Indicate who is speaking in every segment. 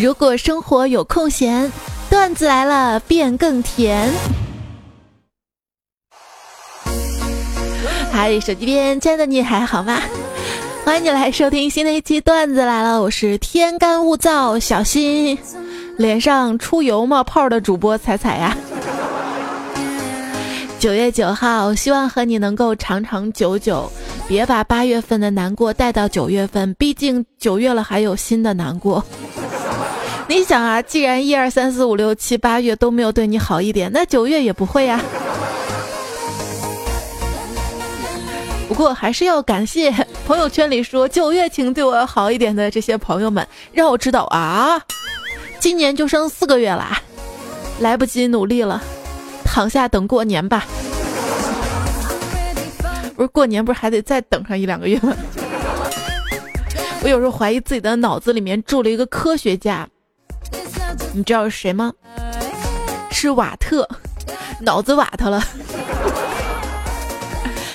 Speaker 1: 如果生活有空闲，段子来了变更甜。嗨，手机边亲爱的你还好吗？欢迎你来收听新的一期段子来了，我是天干物燥，小心脸上出油冒泡的主播彩彩呀。九月九号，希望和你能够长长久久，别把八月份的难过带到九月份，毕竟九月了还有新的难过。你想啊，既然一二三四五六七八月都没有对你好一点，那九月也不会呀。不过还是要感谢朋友圈里说九月请对我好一点的这些朋友们，让我知道啊，今年就剩四个月啦，来不及努力了，躺下等过年吧。不是过年，不是还得再等上一两个月吗？我有时候怀疑自己的脑子里面住了一个科学家。你知道是谁吗？是瓦特，脑子瓦特了。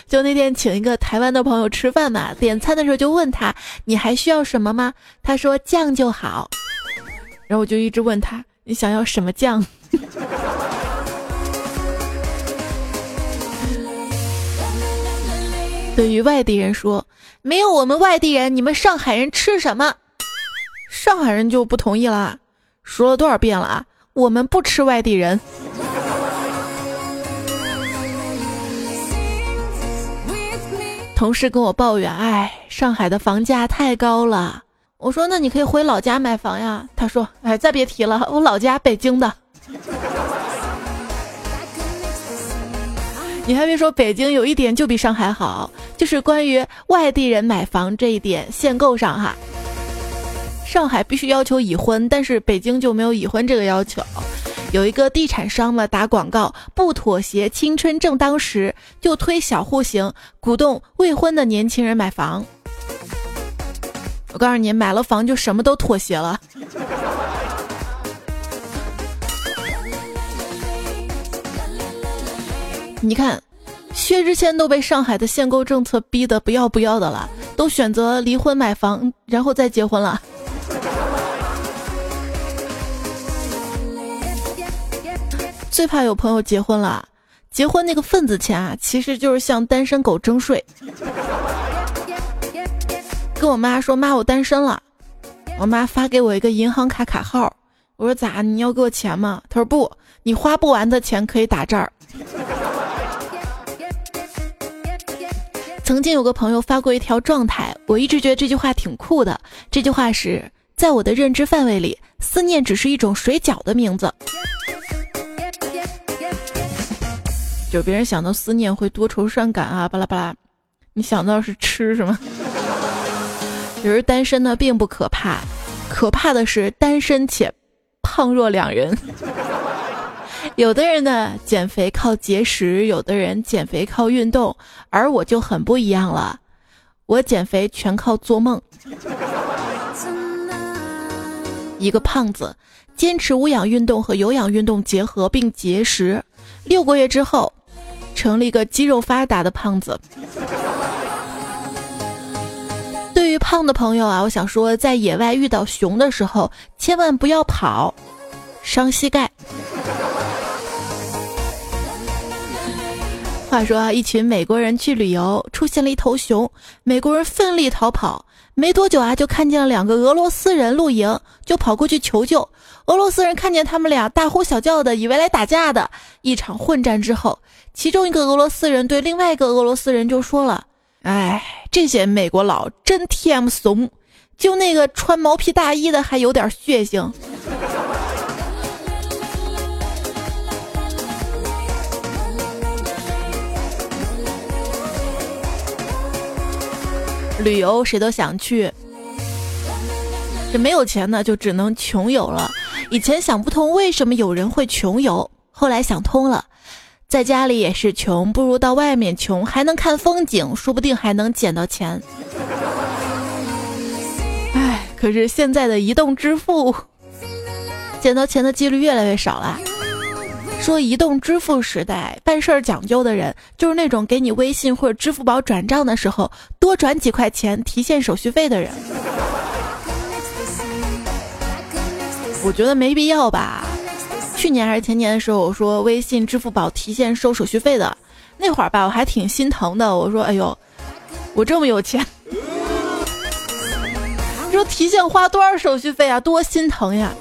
Speaker 1: 就那天请一个台湾的朋友吃饭嘛，点餐的时候就问他：“你还需要什么吗？”他说：“酱就好。”然后我就一直问他：“你想要什么酱？” 对于外地人说：“没有我们外地人，你们上海人吃什么？”上海人就不同意啦。说了多少遍了啊！我们不吃外地人。同事跟我抱怨：“哎，上海的房价太高了。”我说：“那你可以回老家买房呀。”他说：“哎，再别提了，我老家北京的。”你还别说，北京有一点就比上海好，就是关于外地人买房这一点限购上哈。上海必须要求已婚，但是北京就没有已婚这个要求。有一个地产商嘛，打广告不妥协，青春正当时，就推小户型，鼓动未婚的年轻人买房。我告诉你，买了房就什么都妥协了。你看，薛之谦都被上海的限购政策逼得不要不要的了，都选择离婚买房，然后再结婚了。最怕有朋友结婚了，结婚那个份子钱啊，其实就是向单身狗征税。跟我妈说：“妈，我单身了。”我妈发给我一个银行卡卡号，我说：“咋？你要给我钱吗？”她说：“不，你花不完的钱可以打这儿。”曾经有个朋友发过一条状态，我一直觉得这句话挺酷的。这句话是在我的认知范围里，思念只是一种水饺的名字。就别人想到思念会多愁善感啊，巴拉巴拉，你想到是吃是吗？有人单身呢并不可怕，可怕的是单身且胖若两人。有的人呢减肥靠节食，有的人减肥靠运动，而我就很不一样了，我减肥全靠做梦。一个胖子坚持无氧运动和有氧运动结合并节食，六个月之后。成了一个肌肉发达的胖子。对于胖的朋友啊，我想说，在野外遇到熊的时候，千万不要跑，伤膝盖。话说，一群美国人去旅游，出现了一头熊，美国人奋力逃跑，没多久啊，就看见了两个俄罗斯人露营，就跑过去求救。俄罗斯人看见他们俩大呼小叫的，以为来打架的。一场混战之后，其中一个俄罗斯人对另外一个俄罗斯人就说了：“哎，这些美国佬真 TM 怂，就那个穿毛皮大衣的还有点血性。”旅游谁都想去，这没有钱呢，就只能穷游了。以前想不通为什么有人会穷游，后来想通了，在家里也是穷，不如到外面穷，还能看风景，说不定还能捡到钱。唉，可是现在的移动支付，捡到钱的几率越来越少了。说移动支付时代，办事儿讲究的人，就是那种给你微信或者支付宝转账的时候多转几块钱提现手续费的人。我觉得没必要吧。去年还是前年的时候，我说微信、支付宝提现收手续费的，那会儿吧，我还挺心疼的。我说：“哎呦，我这么有钱，你说提现花多少手续费啊？多心疼呀！”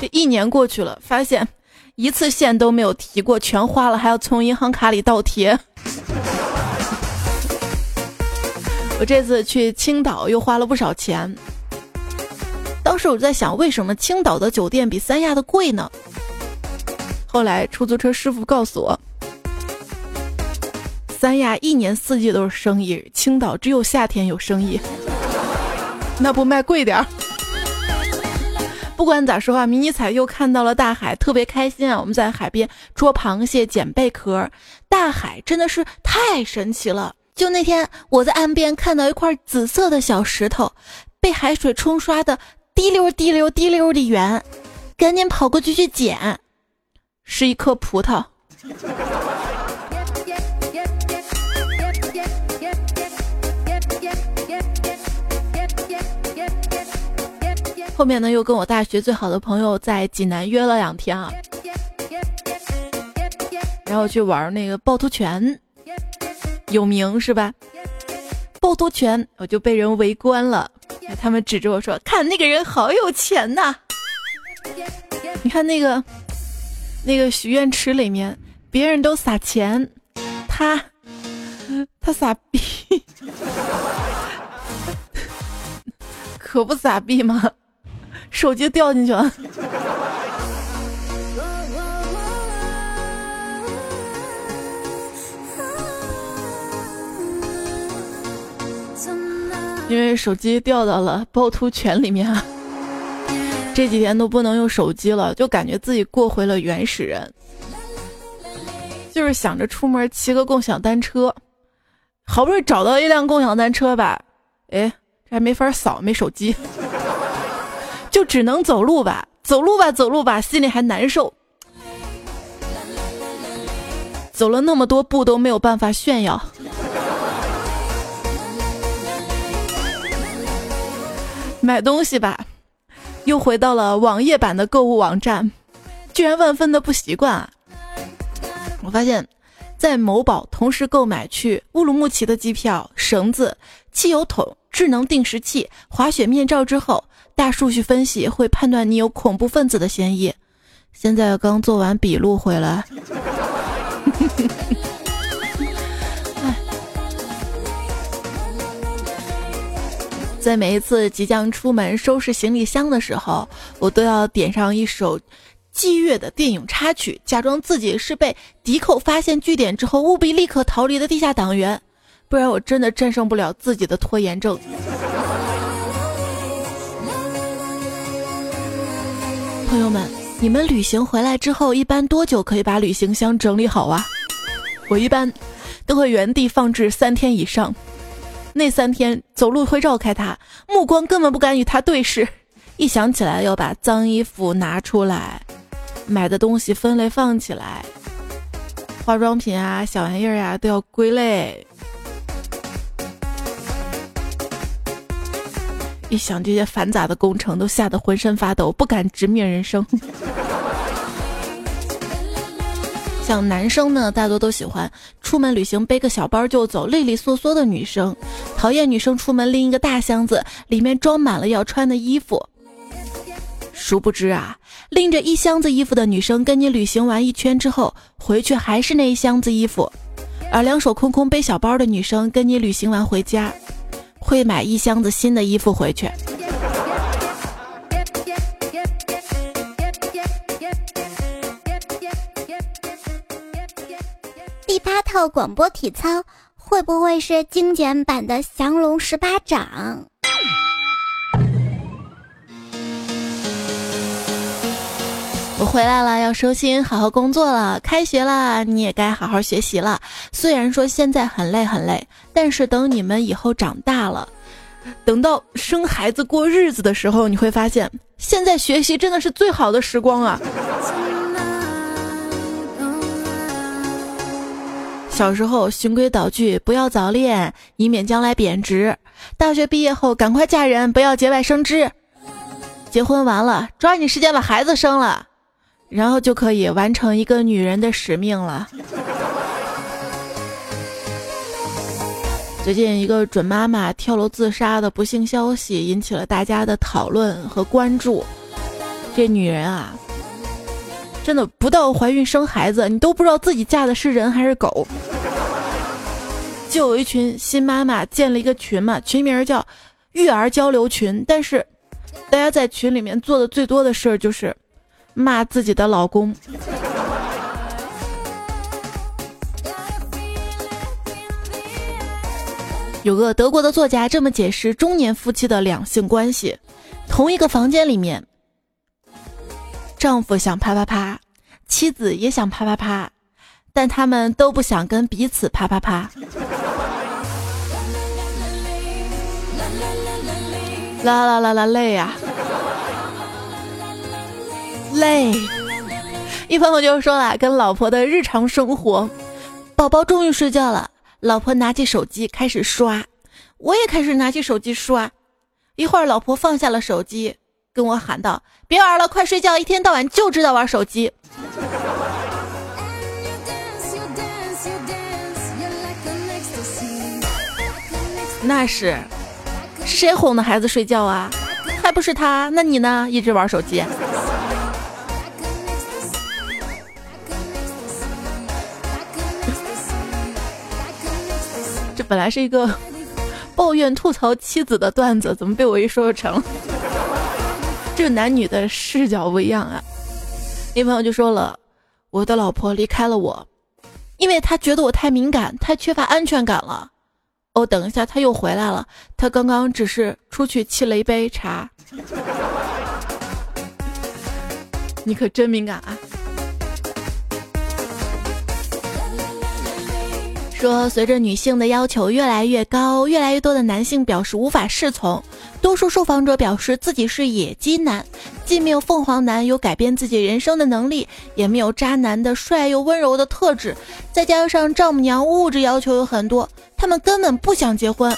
Speaker 1: 这一年过去了，发现一次现都没有提过，全花了，还要从银行卡里倒贴。我这次去青岛又花了不少钱。当时我就在想，为什么青岛的酒店比三亚的贵呢？后来出租车师傅告诉我，三亚一年四季都是生意，青岛只有夏天有生意。那不卖贵点儿？不管咋说啊，迷你彩又看到了大海，特别开心啊！我们在海边捉螃蟹、捡贝壳，大海真的是太神奇了。就那天，我在岸边看到一块紫色的小石头，被海水冲刷的滴溜滴溜滴溜的圆，赶紧跑过去去捡，是一颗葡萄。后面呢，又跟我大学最好的朋友在济南约了两天啊，然后去玩那个趵突泉。有名是吧？趵突泉，我就被人围观了。他们指着我说：“看那个人好有钱呐！你看那个那个许愿池里面，别人都撒钱，他他撒币，可不撒币吗？手机掉进去了。”因为手机掉到了趵突泉里面，这几天都不能用手机了，就感觉自己过回了原始人。就是想着出门骑个共享单车，好不容易找到一辆共享单车吧，哎，这还没法扫，没手机，就只能走路吧，走路吧，走路吧，心里还难受。走了那么多步都没有办法炫耀。买东西吧，又回到了网页版的购物网站，居然万分的不习惯啊！我发现，在某宝同时购买去乌鲁木齐的机票、绳子、汽油桶、智能定时器、滑雪面罩之后，大数据分析会判断你有恐怖分子的嫌疑。现在刚做完笔录回来。在每一次即将出门收拾行李箱的时候，我都要点上一首激越的电影插曲，假装自己是被敌寇发现据点之后务必立刻逃离的地下党员，不然我真的战胜不了自己的拖延症。朋友们，你们旅行回来之后一般多久可以把旅行箱整理好啊？我一般都会原地放置三天以上。那三天走路会绕开它，目光根本不敢与它对视。一想起来要把脏衣服拿出来，买的东西分类放起来，化妆品啊、小玩意儿啊都要归类。一想这些繁杂的工程，都吓得浑身发抖，不敢直面人生。像男生呢，大多都喜欢出门旅行背个小包就走，利利索索的女生，讨厌女生出门拎一个大箱子，里面装满了要穿的衣服。殊不知啊，拎着一箱子衣服的女生，跟你旅行完一圈之后，回去还是那一箱子衣服；而两手空空背小包的女生，跟你旅行完回家，会买一箱子新的衣服回去。
Speaker 2: 第八套广播体操会不会是精简版的降龙十八掌？
Speaker 1: 我回来了，要收心，好好工作了。开学了，你也该好好学习了。虽然说现在很累很累，但是等你们以后长大了，等到生孩子过日子的时候，你会发现，现在学习真的是最好的时光啊。小时候循规蹈矩，不要早恋，以免将来贬值。大学毕业后赶快嫁人，不要节外生枝。结婚完了，抓紧时间把孩子生了，然后就可以完成一个女人的使命了。最近一个准妈妈跳楼自杀的不幸消息引起了大家的讨论和关注。这女人啊，真的不到怀孕生孩子，你都不知道自己嫁的是人还是狗。就有一群新妈妈建了一个群嘛，群名叫“育儿交流群”，但是大家在群里面做的最多的事儿就是骂自己的老公。有个德国的作家这么解释中年夫妻的两性关系：同一个房间里面，丈夫想啪啪啪，妻子也想啪啪啪，但他们都不想跟彼此啪啪啪。啦啦啦啦累呀，累。一朋友就说了，跟老婆的日常生活，宝宝终于睡觉了。老婆拿起手机开始刷，我也开始拿起手机刷。一会儿，老婆放下了手机，跟我喊道：“别玩了，快睡觉！一天到晚就知道玩手机。”那是，是谁哄的孩子睡觉啊？还不是他？那你呢？一直玩手机。这本来是一个抱怨吐槽妻子的段子，怎么被我一说就成了？这男女的视角不一样啊！一朋友就说了，我的老婆离开了我，因为她觉得我太敏感，太缺乏安全感了。哦，等一下，他又回来了，他刚刚只是出去沏了一杯茶。你可真敏感啊！说，随着女性的要求越来越高，越来越多的男性表示无法适从。多数受访者表示自己是野鸡男，既没有凤凰男有改变自己人生的能力，也没有渣男的帅又温柔的特质。再加上丈母娘物质要求有很多，他们根本不想结婚。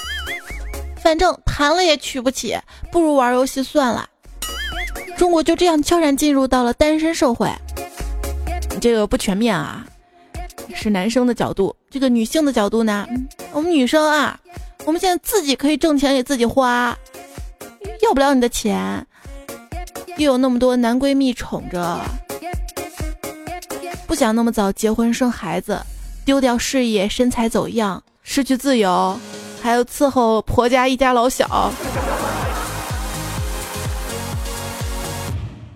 Speaker 1: 反正谈了也娶不起，不如玩游戏算了。中国就这样悄然进入到了单身社会。你这个不全面啊。是男生的角度，这个女性的角度呢？我们女生啊，我们现在自己可以挣钱给自己花，要不了你的钱，又有那么多男闺蜜宠着，不想那么早结婚生孩子，丢掉事业，身材走样，失去自由，还要伺候婆家一家老小。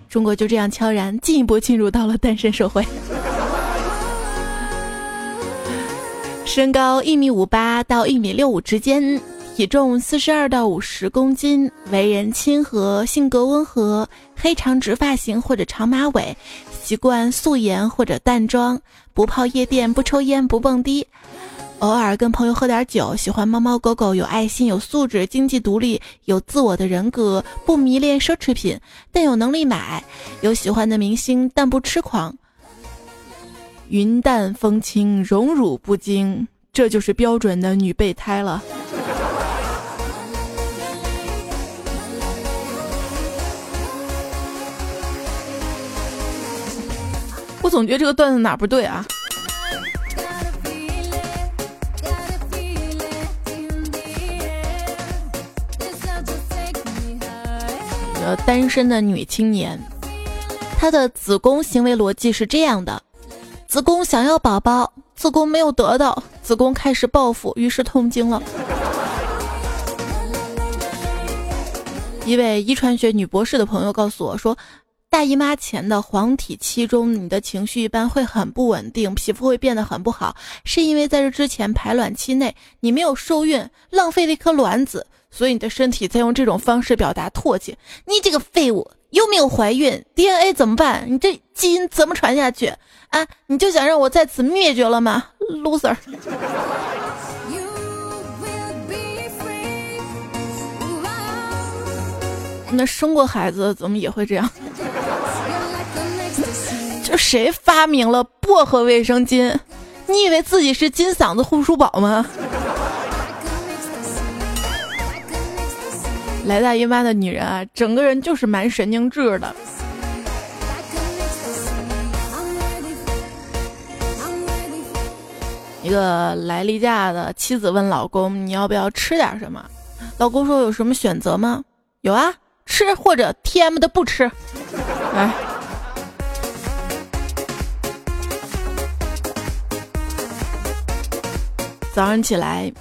Speaker 1: 中国就这样悄然进一步进入到了单身社会。身高一米五八到一米六五之间，体重四十二到五十公斤，为人亲和，性格温和，黑长直发型或者长马尾，习惯素颜或者淡妆，不泡夜店，不抽烟，不蹦迪，偶尔跟朋友喝点酒，喜欢猫猫狗狗，有爱心，有素质，经济独立，有自我的人格，不迷恋奢侈品，但有能力买，有喜欢的明星，但不痴狂。云淡风轻，荣辱不惊，这就是标准的女备胎了。我总觉得这个段子哪不对啊？呃，单身的女青年，她的子宫行为逻辑是这样的。子宫想要宝宝，子宫没有得到，子宫开始报复，于是痛经了。一位遗传学女博士的朋友告诉我说，大姨妈前的黄体期中，你的情绪一般会很不稳定，皮肤会变得很不好，是因为在这之前排卵期内你没有受孕，浪费了一颗卵子，所以你的身体在用这种方式表达唾弃。你这个废物，又没有怀孕，DNA 怎么办？你这基因怎么传下去？啊！你就想让我在此灭绝了吗，loser？那生过孩子怎么也会这样？这谁发明了薄荷卫生巾？你以为自己是金嗓子护舒宝吗？来大姨妈的女人啊，整个人就是蛮神经质的。一个来例假的妻子问老公：“你要不要吃点什么？”老公说：“有什么选择吗？”“有啊，吃或者 T M 的不吃。”哎。早上起来，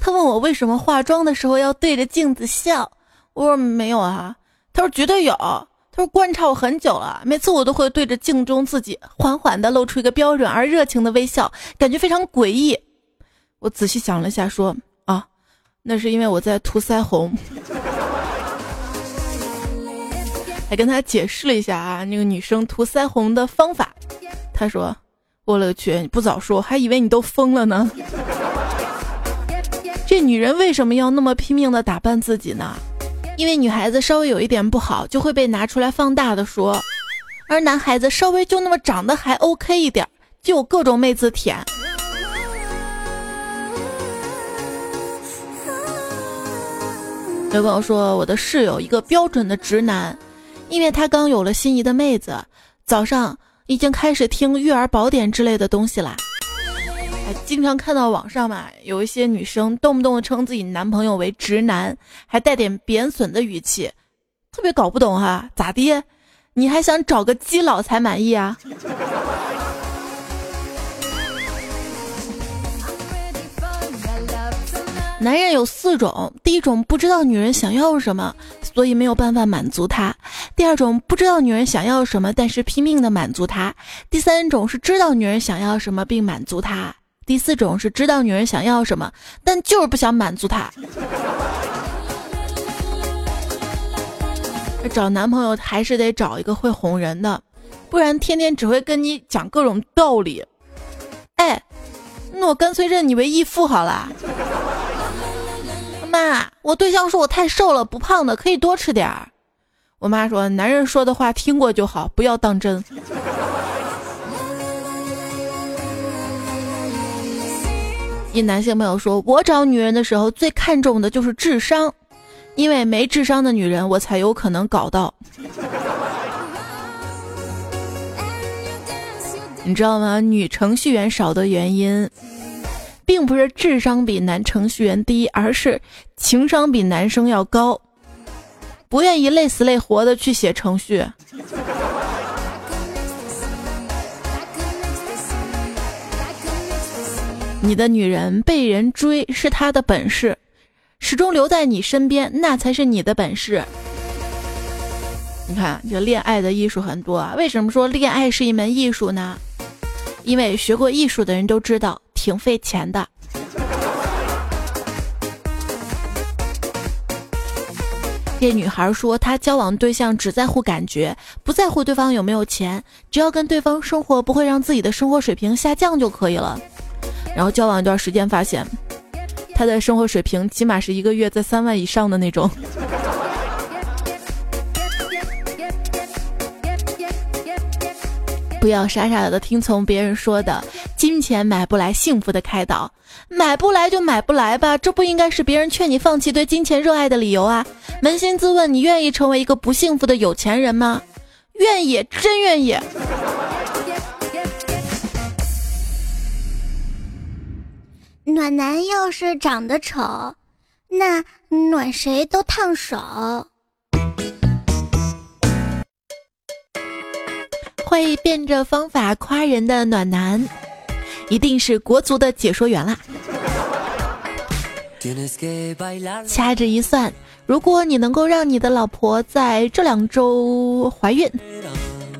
Speaker 1: 他问我为什么化妆的时候要对着镜子笑。我说没有啊。他说绝对有。他说观察我很久了，每次我都会对着镜中自己缓缓的露出一个标准而热情的微笑，感觉非常诡异。我仔细想了一下，说啊，那是因为我在涂腮红。还跟他解释了一下啊，那个女生涂腮红的方法。他说：“我勒个去，你不早说，还以为你都疯了呢。”这女人为什么要那么拼命的打扮自己呢？因为女孩子稍微有一点不好，就会被拿出来放大的说，而男孩子稍微就那么长得还 OK 一点，就有各种妹子舔。有朋友说，我的室友一个标准的直男，因为他刚有了心仪的妹子，早上已经开始听育儿宝典之类的东西啦。经常看到网上嘛，有一些女生动不动的称自己男朋友为直男，还带点贬损的语气，特别搞不懂哈，咋的？你还想找个基佬才满意啊？男人有四种，第一种不知道女人想要什么，所以没有办法满足她；第二种不知道女人想要什么，但是拼命的满足她；第三种是知道女人想要什么并满足她。第四种是知道女人想要什么，但就是不想满足她。找男朋友还是得找一个会哄人的，不然天天只会跟你讲各种道理。哎，那我干脆认你为义父好了。妈，我对象说我太瘦了，不胖的可以多吃点儿。我妈说，男人说的话听过就好，不要当真。一男性朋友说：“我找女人的时候最看重的就是智商，因为没智商的女人我才有可能搞到。你知道吗？女程序员少的原因，并不是智商比男程序员低，而是情商比男生要高，不愿意累死累活的去写程序。”你的女人被人追是她的本事，始终留在你身边那才是你的本事。你看，这恋爱的艺术很多啊。为什么说恋爱是一门艺术呢？因为学过艺术的人都知道，挺费钱的。这女孩说，她交往对象只在乎感觉，不在乎对方有没有钱，只要跟对方生活不会让自己的生活水平下降就可以了。然后交往一段时间，发现他的生活水平起码是一个月在三万以上的那种。不要傻傻的听从别人说的，金钱买不来幸福的开导，买不来就买不来吧，这不应该是别人劝你放弃对金钱热爱的理由啊！扪心自问，你愿意成为一个不幸福的有钱人吗？愿意，真愿意。
Speaker 2: 暖男要是长得丑，那暖谁都烫手。
Speaker 1: 会变着方法夸人的暖男，一定是国足的解说员啦。掐指一算，如果你能够让你的老婆在这两周怀孕，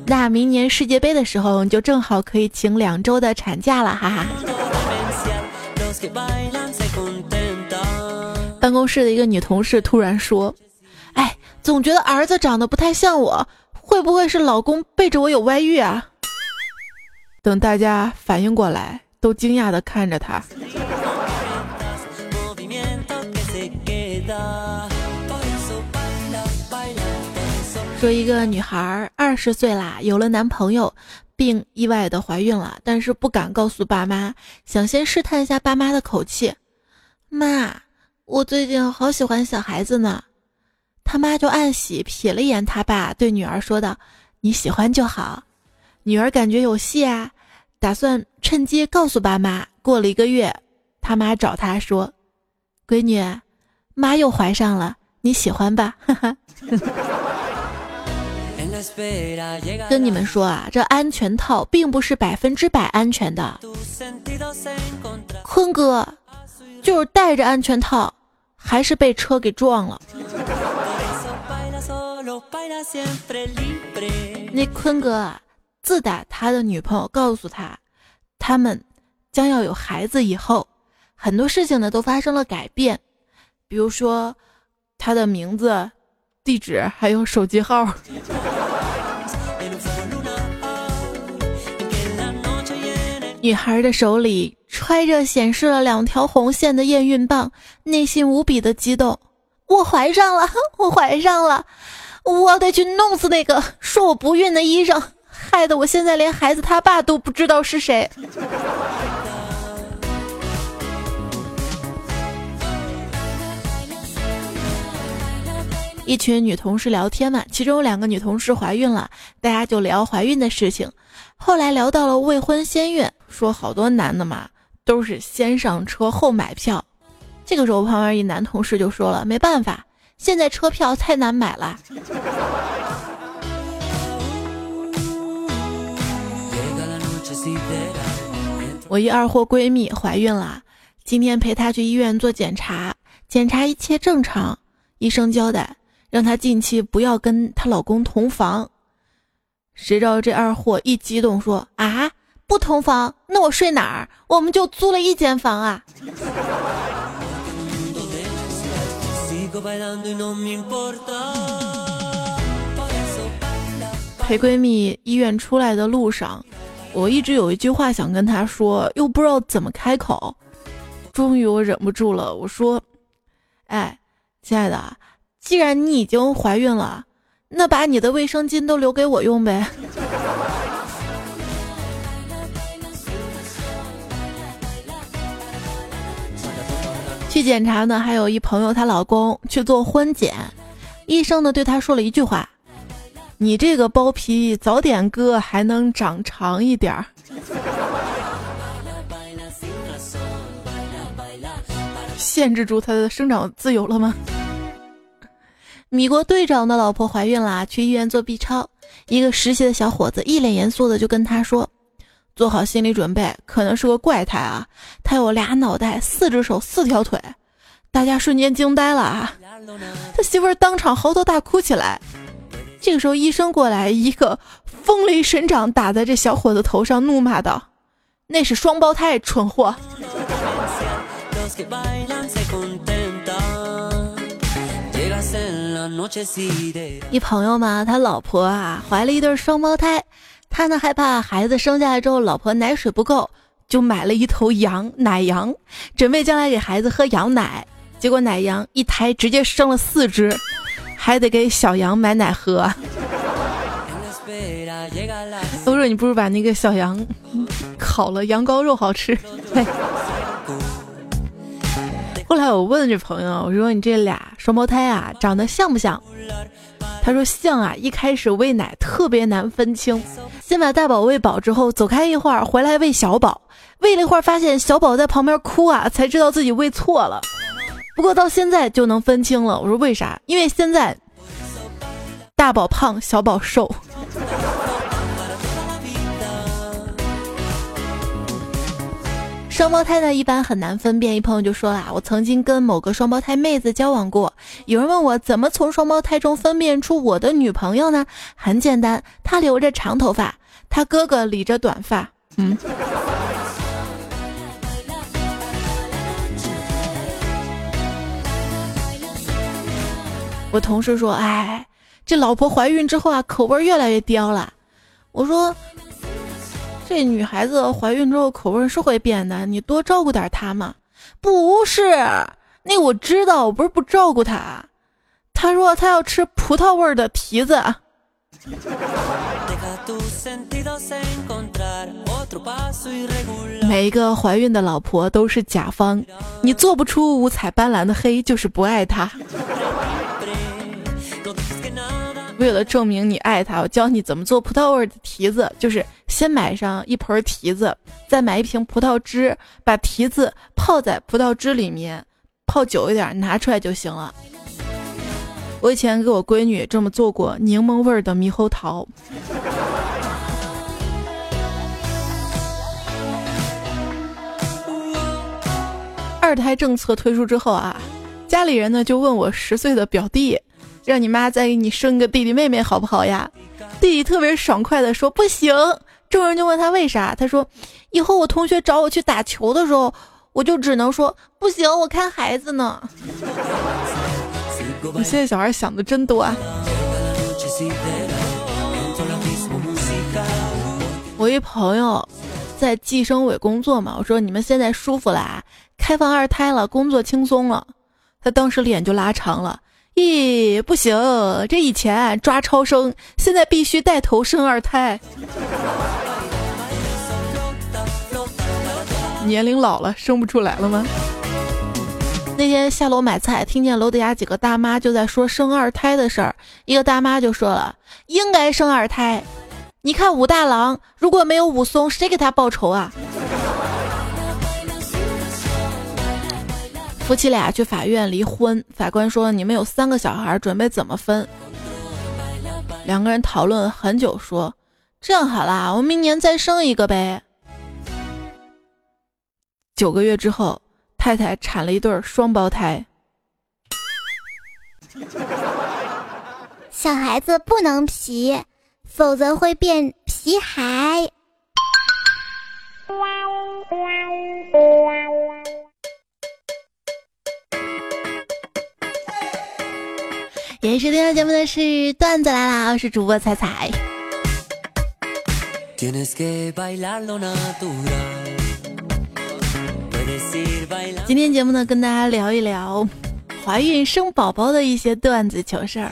Speaker 1: 那明年世界杯的时候，你就正好可以请两周的产假了，哈哈。办公室的一个女同事突然说：“哎，总觉得儿子长得不太像我，会不会是老公背着我有外遇啊？”等大家反应过来，都惊讶的看着他。说一个女孩二十岁啦，有了男朋友。并意外的怀孕了，但是不敢告诉爸妈，想先试探一下爸妈的口气。妈，我最近好喜欢小孩子呢。他妈就暗喜，瞥了一眼他爸，对女儿说道：“你喜欢就好。”女儿感觉有戏啊，打算趁机告诉爸妈。过了一个月，他妈找他说：“闺女，妈又怀上了，你喜欢吧？”哈哈。跟你们说啊，这安全套并不是百分之百安全的。坤哥就是戴着安全套，还是被车给撞了。那坤哥啊，自打他的女朋友告诉他，他们将要有孩子以后，很多事情呢都发生了改变，比如说他的名字、地址还有手机号。女孩的手里揣着显示了两条红线的验孕棒，内心无比的激动。我怀上了，我怀上了，我得去弄死那个说我不孕的医生，害得我现在连孩子他爸都不知道是谁。一群女同事聊天嘛，其中有两个女同事怀孕了，大家就聊怀孕的事情。后来聊到了未婚先孕，说好多男的嘛都是先上车后买票。这个时候旁边一男同事就说了：“没办法，现在车票太难买了。”我一二货闺蜜怀孕了，今天陪她去医院做检查，检查一切正常，医生交代。让她近期不要跟她老公同房，谁知道这二货一激动说：“啊，不同房，那我睡哪儿？我们就租了一间房啊！”陪闺蜜医院出来的路上，我一直有一句话想跟她说，又不知道怎么开口。终于我忍不住了，我说：“哎，亲爱的。”既然你已经怀孕了，那把你的卫生巾都留给我用呗。去检查呢，还有一朋友她老公去做婚检，医生呢对他说了一句话：“你这个包皮早点割还能长长一点儿。”限制住它的生长自由了吗？米国队长的老婆怀孕了，去医院做 B 超。一个实习的小伙子一脸严肃的就跟他说：“做好心理准备，可能是个怪胎啊！他有俩脑袋、四只手、四条腿。”大家瞬间惊呆了啊！他媳妇儿当场嚎啕大哭起来。这个时候，医生过来，一个风雷神掌打在这小伙子头上，怒骂道：“那是双胞胎，蠢货！”一朋友嘛，他老婆啊怀了一对双胞胎，他呢害怕孩子生下来之后老婆奶水不够，就买了一头羊奶羊，准备将来给孩子喝羊奶。结果奶羊一胎直接生了四只，还得给小羊买奶喝。我说你不如把那个小羊烤了，羊羔肉好吃。后来我问这朋友，我说你这俩双胞胎啊，长得像不像？他说像啊。一开始喂奶特别难分清，先把大宝喂饱之后，走开一会儿，回来喂小宝，喂了一会儿发现小宝在旁边哭啊，才知道自己喂错了。不过到现在就能分清了。我说为啥？因为现在大宝胖，小宝瘦。双胞胎呢，一般很难分辨。一朋友就说啦：“我曾经跟某个双胞胎妹子交往过。有人问我怎么从双胞胎中分辨出我的女朋友呢？很简单，她留着长头发，她哥哥理着短发。嗯。我同事说：“哎，这老婆怀孕之后啊，口味越来越刁了。”我说。这女孩子怀孕之后口味是会变的，你多照顾点她嘛。不是，那我知道，我不是不照顾她。她说她要吃葡萄味的提子。每一个怀孕的老婆都是甲方，你做不出五彩斑斓的黑，就是不爱她。
Speaker 2: 为了证明你爱他，我教你怎么做葡萄味的提子，就是先买上一盆提子，再买一瓶葡萄汁，把提子泡在葡萄汁里面，泡久一点，拿出来就行了。我以前给我闺女这么做过柠檬味的猕猴桃。二胎政策推出之后啊，家里人呢就问我十岁的表弟。让你妈再给你生个弟弟妹妹好不好呀？弟弟特别爽快的说不行。众人就问他为啥，他说以后我同学找我去打球的时候，我就只能说不行，我看孩子呢。你现在小孩想的真多啊！我一朋友在计生委工作嘛，我说你们现在舒服了啊，开放二胎了，工作轻松了。他当时脸就拉长了。咦，不行！这以前抓超生，现在必须带头生二胎。年龄老了，生不出来了吗？那天下楼买菜，听见楼底下几个大妈就在说生二胎的事儿。一个大妈就说了：“应该生二胎。你看武大郎，如果没有武松，谁给他报仇啊？”夫妻俩去法院离婚，法官说：“你们有三个小孩，准备怎么分？”两个人讨论很久，说：“这样好啦，我们明年再生一个呗。”九个月之后，太太产了一对双胞胎。
Speaker 1: 小孩子不能皮，否则会变皮孩。也是听到节目的是段子来啦，我是主播彩彩。今天节目呢，跟大家聊一聊怀孕生宝宝的一些段子糗事儿。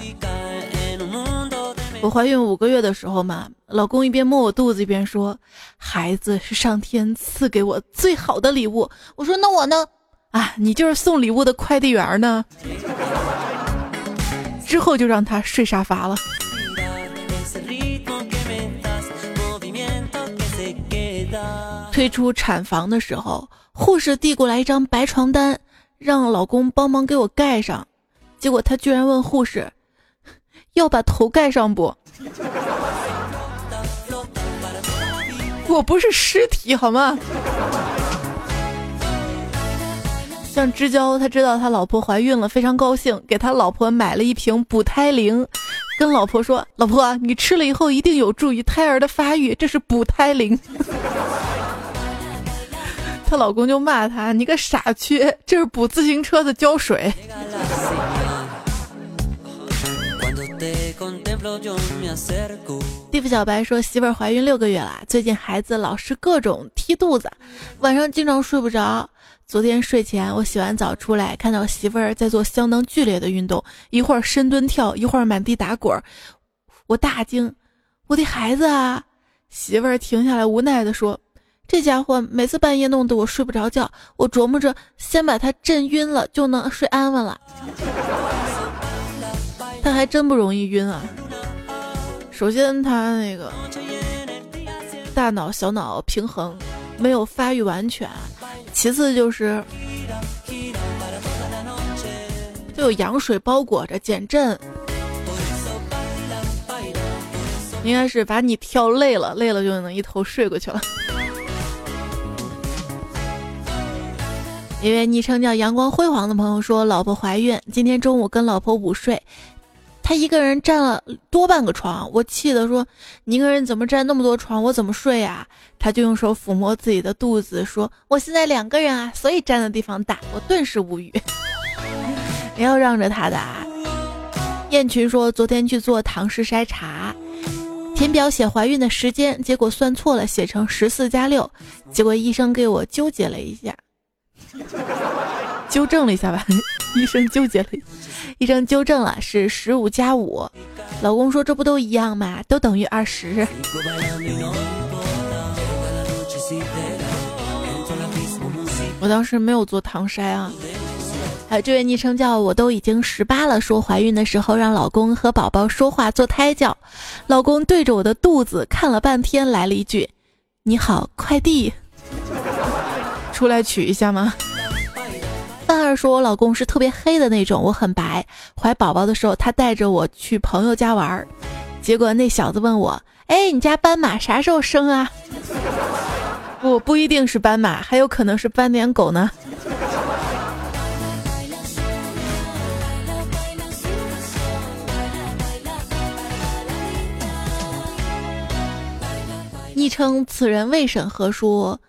Speaker 1: 我怀孕五个月的时候嘛，老公一边摸我肚子一边说：“孩子是上天赐给我最好的礼物。”我说：“那我呢？啊，你就是送礼物的快递员呢。”之后就让他睡沙发了。推出产房的时候，护士递过来一张白床单，让老公帮忙给我盖上。结果他居然问护士：“要把头盖上不？”我不是尸体好吗？像知交，他知道他老婆怀孕了，非常高兴，给他老婆买了一瓶补胎灵，跟老婆说：“老婆，你吃了以后一定有助于胎儿的发育，这是补胎灵。”她老公就骂他：“你个傻缺，这是补自行车的胶水。”地府小白说：“媳妇儿怀孕六个月了，最近孩子老是各种踢肚子，晚上经常睡不着。”昨天睡前，我洗完澡出来，看到媳妇儿在做相当剧烈的运动，一会儿深蹲跳，一会儿满地打滚儿。我大惊：“我的孩子啊！”媳妇儿停下来，无奈地说：“这家伙每次半夜弄得我睡不着觉，我琢磨着先把他震晕了，就能睡安稳了。”他还真不容易晕啊！首先，他那个大脑小脑平衡没有发育完全。其次就是，就有羊水包裹着减震，应该是把你跳累了，累了就能一头睡过去了。一位昵称叫“阳光辉煌”的朋友说，老婆怀孕，今天中午跟老婆午睡。他一个人占了多半个床，我气得说：“你一个人怎么占那么多床？我怎么睡呀？”他就用手抚摸自己的肚子，说：“我现在两个人啊，所以占的地方大。”我顿时无语，没有让着他的啊。燕群说：“昨天去做唐氏筛查，填表写怀孕的时间，结果算错了，写成十四加六，结果医生给我纠结了一下，纠正了一下吧。”医生纠结了，医生纠正了，是十五加五。老公说：“这不都一样吗？都等于二十。”我当时没有做唐筛啊，还有这位昵称叫我都已经十八了，说怀孕的时候让老公和宝宝说话做胎教，老公对着我的肚子看了半天，来了一句：“你好，快递，
Speaker 2: 出来取一下吗？”
Speaker 1: 范二说：“我老公是特别黑的那种，我很白。怀宝宝的时候，他带着我去朋友家玩儿，结果那小子问我：‘哎，你家斑马啥时候生啊？’
Speaker 2: 不，不一定是斑马，还有可能是斑点狗呢。”
Speaker 1: 昵称此人未审核说，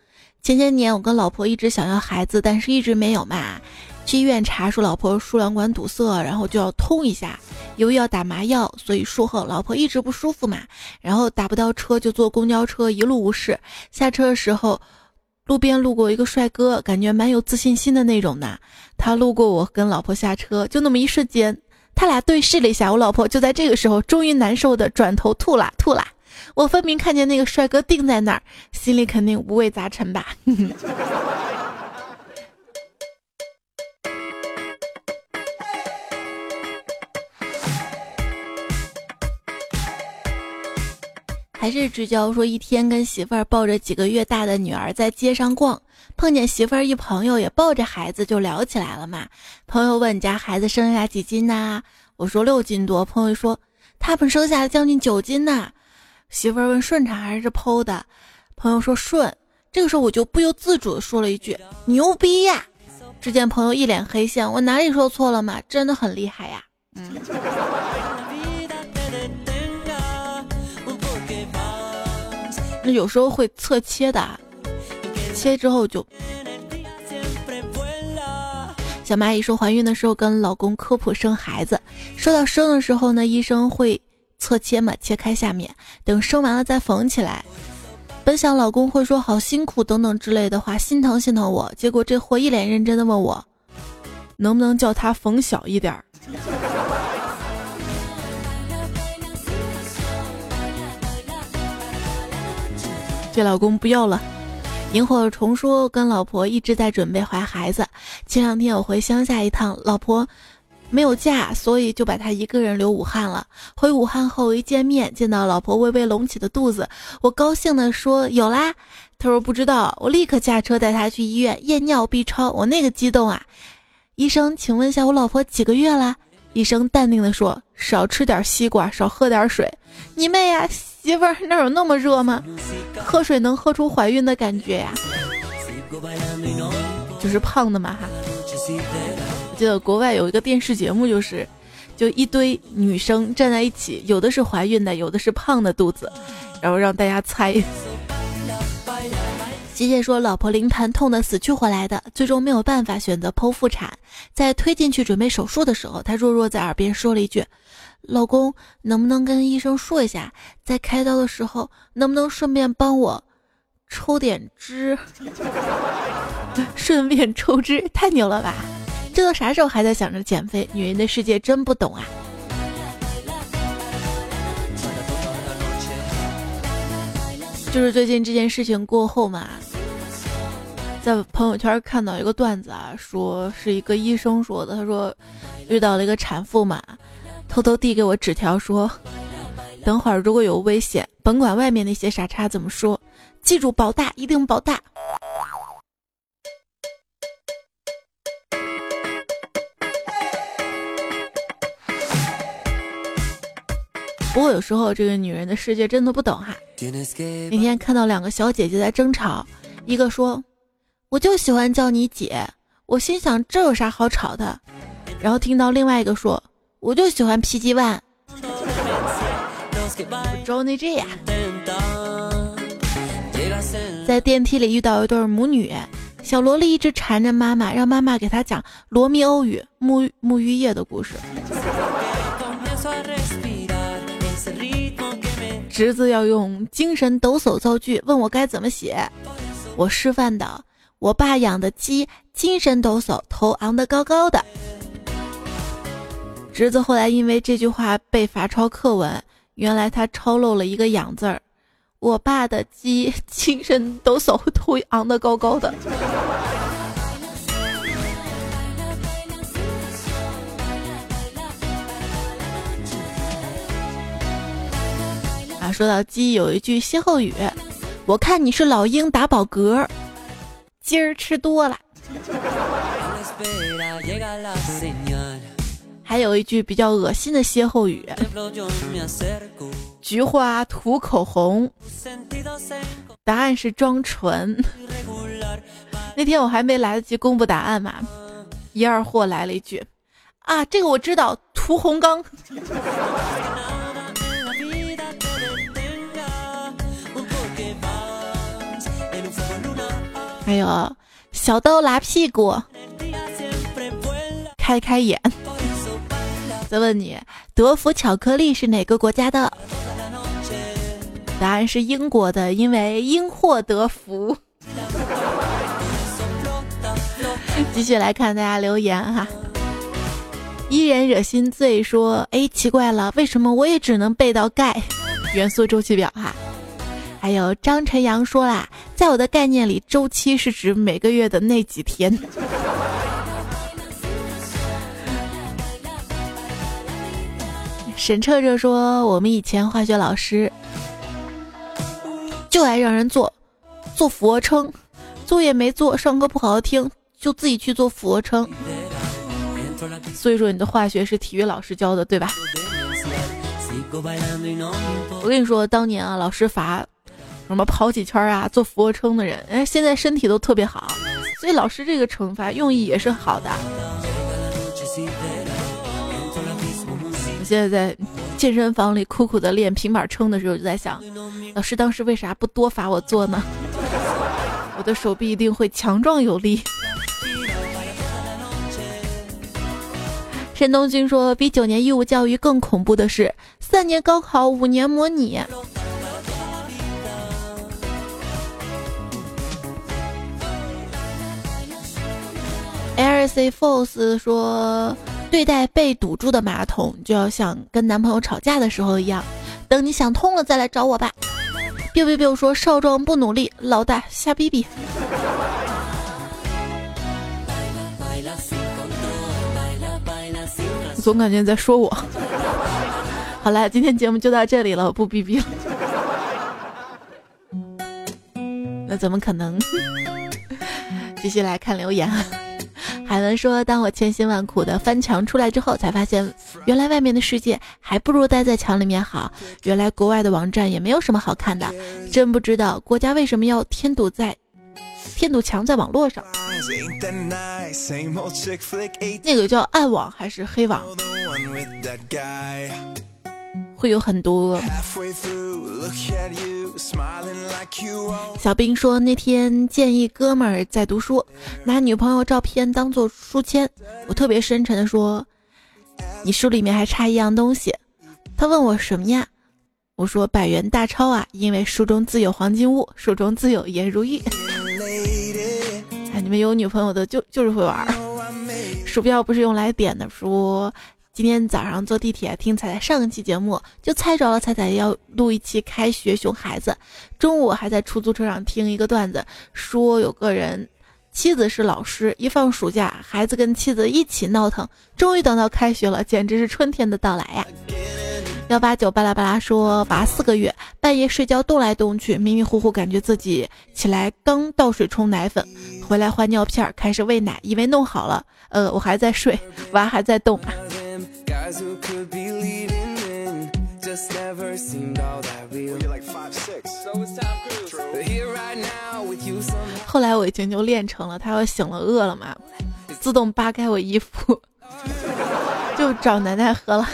Speaker 1: 前些年我跟老婆一直想要孩子，但是一直没有嘛。去医院查出老婆输卵管堵塞，然后就要通一下。由于要打麻药，所以术后老婆一直不舒服嘛。然后打不到车就坐公交车，一路无事。下车的时候，路边路过一个帅哥，感觉蛮有自信心的那种的。他路过我跟老婆下车，就那么一瞬间，他俩对视了一下。我老婆就在这个时候，终于难受的转头吐了吐了。我分明看见那个帅哥定在那儿，心里肯定五味杂陈吧。还是只教说一天跟媳妇儿抱着几个月大的女儿在街上逛，碰见媳妇儿一朋友也抱着孩子，就聊起来了嘛。朋友问：“你家孩子生下几斤呐？”我说：“六斤多。”朋友说：“他们生下了将近九斤呐。”媳妇儿问顺产还是剖的，朋友说顺。这个时候我就不由自主的说了一句牛逼呀！只见朋友一脸黑线，我哪里说错了嘛？真的很厉害呀！嗯。那有时候会侧切的，切之后就。小蚂蚁说怀孕的时候跟老公科普生孩子，说到生的时候呢，医生会。侧切嘛，切开下面，等生完了再缝起来。本想老公会说好辛苦等等之类的话，心疼心疼我。结果这货一脸认真的问我，能不能叫他缝小一点儿？这老公不要了。萤火虫说跟老婆一直在准备怀孩子。前两天我回乡下一趟，老婆。没有假，所以就把他一个人留武汉了。回武汉后一见面，见到老婆微微隆起的肚子，我高兴地说有啦。他说不知道，我立刻驾车带他去医院验尿 B 超。我那个激动啊！医生，请问一下我老婆几个月了？医生淡定地说少吃点西瓜，少喝点水。你妹呀，媳妇儿哪有那么热吗？喝水能喝出怀孕的感觉呀？就是胖的嘛哈。记得国外有一个电视节目，就是，就一堆女生站在一起，有的是怀孕的，有的是胖的肚子，然后让大家猜。姐姐说，老婆临盆痛得死去活来的，最终没有办法选择剖腹产，在推进去准备手术的时候，她弱弱在耳边说了一句：“老公，能不能跟医生说一下，在开刀的时候能不能顺便帮我抽点汁？顺便抽脂，太牛了吧！”这都啥时候还在想着减肥？女人的世界真不懂啊！就是最近这件事情过后嘛，在朋友圈看到一个段子啊，说是一个医生说的，他说遇到了一个产妇嘛，偷偷递给我纸条说，等会儿如果有危险，甭管外面那些傻叉怎么说，记住保大，一定保大。不过有时候这个女人的世界真的不懂哈。那天看到两个小姐姐在争吵，一个说：“我就喜欢叫你姐。”我心想这有啥好吵的？然后听到另外一个说：“我就喜欢 PG One。”周内这样，在电梯里遇到一对母女，小萝莉一直缠着妈妈，让妈妈给她讲罗密欧与沐沐浴液的故事。侄子要用精神抖擞造句，问我该怎么写。我示范的，我爸养的鸡精神抖擞，头昂得高高的。侄子后来因为这句话被罚抄课文，原来他抄漏了一个养字儿。我爸的鸡精神抖擞，头昂得高高的。说到鸡，有一句歇后语，我看你是老鹰打饱嗝，今儿吃多了。还有一句比较恶心的歇后语，菊花涂口红，答案是装纯。那天我还没来得及公布答案嘛，一二货来了一句，啊，这个我知道，涂红刚。还有小刀拉屁股，开开眼。再问你，德芙巧克力是哪个国家的？答案是英国的，因为因祸得福。继续来看大家留言哈，伊人惹心醉说：“哎，奇怪了，为什么我也只能背到钙元素周期表哈？”还有张晨阳说啦，在我的概念里，周期是指每个月的那几天。沈彻彻说，我们以前化学老师就爱让人做做俯卧撑，作业没做，上课不好好听，就自己去做俯卧撑。所以说，你的化学是体育老师教的，对吧？我跟你说，当年啊，老师罚。什么跑几圈啊，做俯卧撑的人，哎，现在身体都特别好，所以老师这个惩罚用意也是好的。我现在在健身房里苦苦的练平板撑的时候，就在想，老师当时为啥不多罚我做呢？我的手臂一定会强壮有力。申东军说，比九年义务教育更恐怖的是三年高考，五年模拟。L C Force 说：“对待被堵住的马桶，就要像跟男朋友吵架的时候一样，等你想通了再来找我吧。” biu biu biu 说：“少壮不努力，老大瞎逼逼。”总感觉你在说我。好了，今天节目就到这里了，我不逼逼了。那怎么可能？继续来看留言。海文说：“当我千辛万苦的翻墙出来之后，才发现原来外面的世界还不如待在墙里面好。原来国外的网站也没有什么好看的，真不知道国家为什么要添堵在添堵墙在网络上。那个叫暗网还是黑网？”会有很多。小兵说，那天见一哥们儿在读书，拿女朋友照片当做书签。我特别深沉的说：“你书里面还差一样东西。”他问我什么呀？我说：“百元大钞啊，因为书中自有黄金屋，书中自有颜如玉。”哎，你们有女朋友的就就是会玩。鼠标不是用来点的，说。今天早上坐地铁听彩彩上一期节目，就猜着了彩彩要录一期开学熊孩子。中午还在出租车上听一个段子，说有个人妻子是老师，一放暑假，孩子跟妻子一起闹腾，终于等到开学了，简直是春天的到来呀！幺八九巴拉巴拉说娃四个月，半夜睡觉动来动去，迷迷糊糊感觉自己起来刚倒水冲奶粉，回来换尿片，开始喂奶，以为弄好了，呃，我还在睡，娃还在动。后来我已经就练成了，他要醒了饿了嘛，自动扒开我衣服，就找奶奶喝了。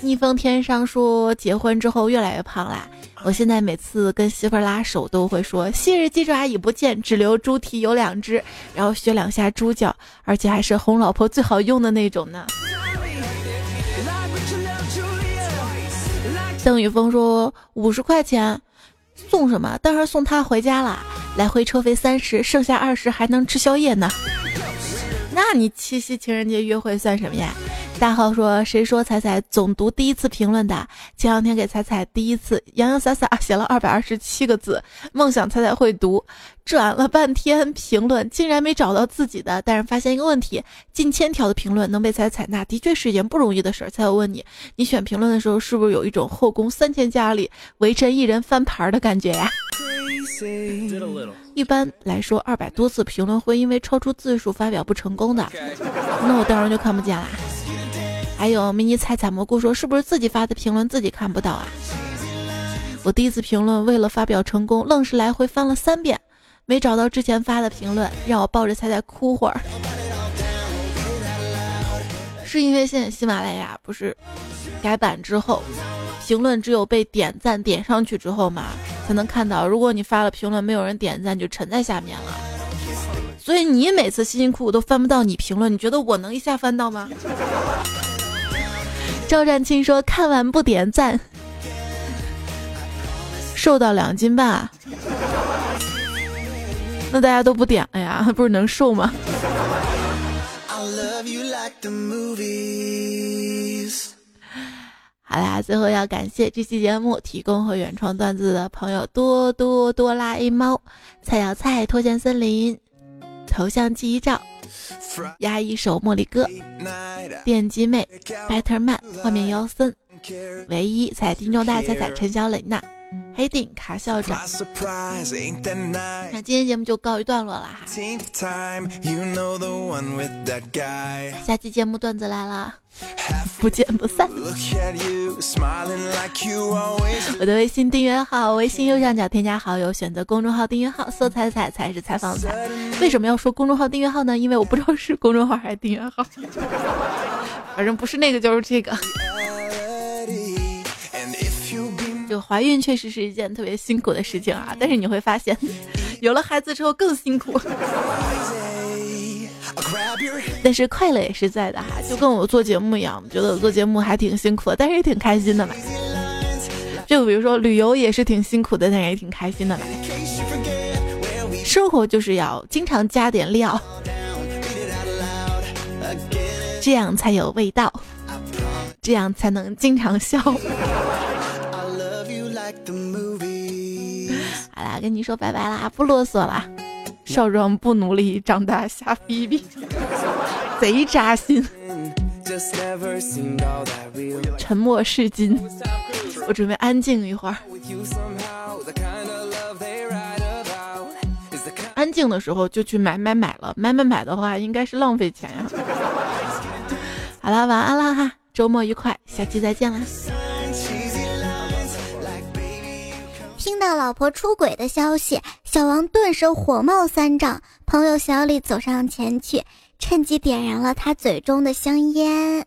Speaker 1: 逆风天上说结婚之后越来越胖啦，我现在每次跟媳妇拉手都会说昔日鸡爪已不见，只留猪蹄有两只，然后学两下猪叫，而且还是哄老婆最好用的那种呢。邓宇峰说五十块钱送什么？当然送他回家啦，来回车费三十，剩下二十还能吃宵夜呢。那你七夕情人节约会算什么呀？大号说：“谁说彩彩总读第一次评论的？前两天给彩彩第一次洋洋洒洒写了二百二十七个字，梦想彩彩会读。转了半天评论，竟然没找到自己的。但是发现一个问题：近千条的评论能被彩采纳，的确是一件不容易的事儿。彩我问你，你选评论的时候是不是有一种后宫三千佳丽围陈一人翻牌的感觉呀？一般来说，二百多次评论会因为超出字数发表不成功的，那我当然就看不见啦。”还有迷你彩彩蘑菇说：“是不是自己发的评论自己看不到啊？”我第一次评论为了发表成功，愣是来回翻了三遍，没找到之前发的评论，让我抱着彩彩哭会儿。是因为现在喜马拉雅不是改版之后，评论只有被点赞点上去之后嘛，才能看到。如果你发了评论没有人点赞，就沉在下面了。所以你每次辛辛苦苦都翻不到你评论，你觉得我能一下翻到吗？赵占清说：“看完不点赞，瘦到两斤半。那大家都不点了呀？不是能瘦吗？”好啦，最后要感谢这期节目提供和原创段子的朋友：多多哆啦 A 猫、菜小菜、脱线森林、头像记忆照。压一首茉莉歌，电击妹，Better Man，画面妖森，唯一彩听众大彩彩陈小磊娜。黑顶卡校长，那今天节目就告一段落了哈。下期节目段子来了，不见不散。我的微信订阅号，微信右上角添加好友，选择公众号订阅号，搜“彩彩才是采访彩”。为什么要说公众号订阅号呢？因为我不知道是公众号还是订阅号，反正不是那个就是这个。就怀孕确实是一件特别辛苦的事情啊，但是你会发现，有了孩子之后更辛苦，但是快乐也是在的哈，就跟我做节目一样，觉得做节目还挺辛苦的，但是也挺开心的嘛。就比如说旅游也是挺辛苦的，但也挺开心的嘛。生活就是要经常加点料，这样才有味道，这样才能经常笑。好啦，跟你说拜拜啦，不啰嗦啦。少壮不努力，长大瞎逼逼，贼扎心。沉默是金，我准备安静一会儿。安静的时候就去买买买了，买买买的话应该是浪费钱呀。好了，晚安啦哈，周末愉快，下期再见啦。
Speaker 3: 听到老婆出轨的消息，小王顿时火冒三丈。朋友小李走上前去，趁机点燃了他嘴中的香烟。